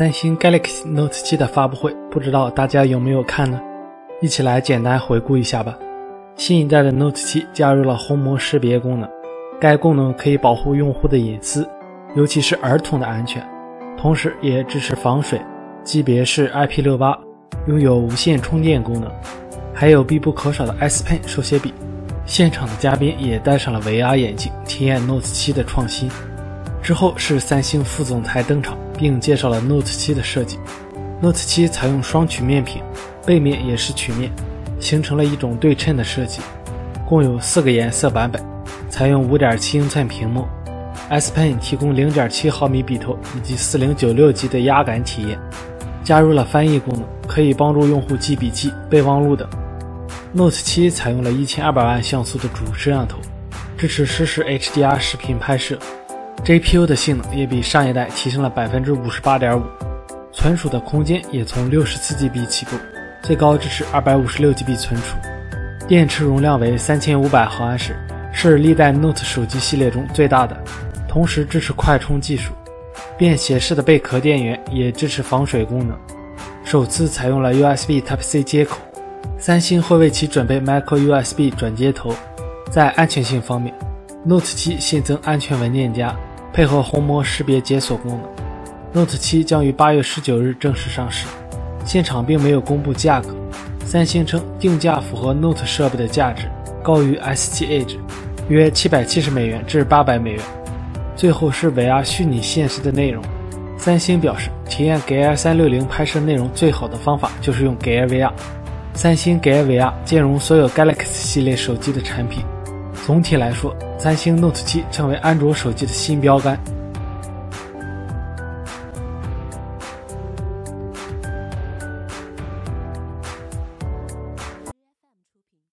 三星 Galaxy Note 7的发布会，不知道大家有没有看呢？一起来简单回顾一下吧。新一代的 Note 7加入了虹膜识别功能，该功能可以保护用户的隐私，尤其是儿童的安全，同时也支持防水，级别是 IP68，拥有无线充电功能，还有必不可少的 S Pen 手写笔。现场的嘉宾也戴上了 VR 眼镜，体验 Note 7的创新。之后是三星副总裁登场，并介绍了 Note 7的设计。Note 7采用双曲面屏，背面也是曲面，形成了一种对称的设计。共有四个颜色版本，采用5.7英寸屏幕。S Pen 提供0.7毫米笔头以及 4096G 的压感体验，加入了翻译功能，可以帮助用户记笔记、备忘录等。Note 7采用了一千二百万像素的主摄像头，支持实时 HDR 视频拍摄。GPU 的性能也比上一代提升了百分之五十八点五，存储的空间也从六十四 GB 起步，最高支持二百五十六 GB 存储，电池容量为三千五百毫安时，是历代 Note 手机系列中最大的，同时支持快充技术，便携式的贝壳电源也支持防水功能，首次采用了 USB Type-C 接口，三星会为其准备 Micro USB 转接头，在安全性方面，Note 7新增安全文件夹。配合虹膜识别解锁功能，Note 7将于八月十九日正式上市。现场并没有公布价格，三星称定价符合 Note 设备的价值，高于 S7 Edge，约七百七十美元至八百美元。最后是 VR 虚拟现实的内容，三星表示体验 Gear 360拍摄内容最好的方法就是用 Gear VR。三星 Gear VR 兼容所有 Galaxy 系列手机的产品。总体来说，三星 Note 7成为安卓手机的新标杆。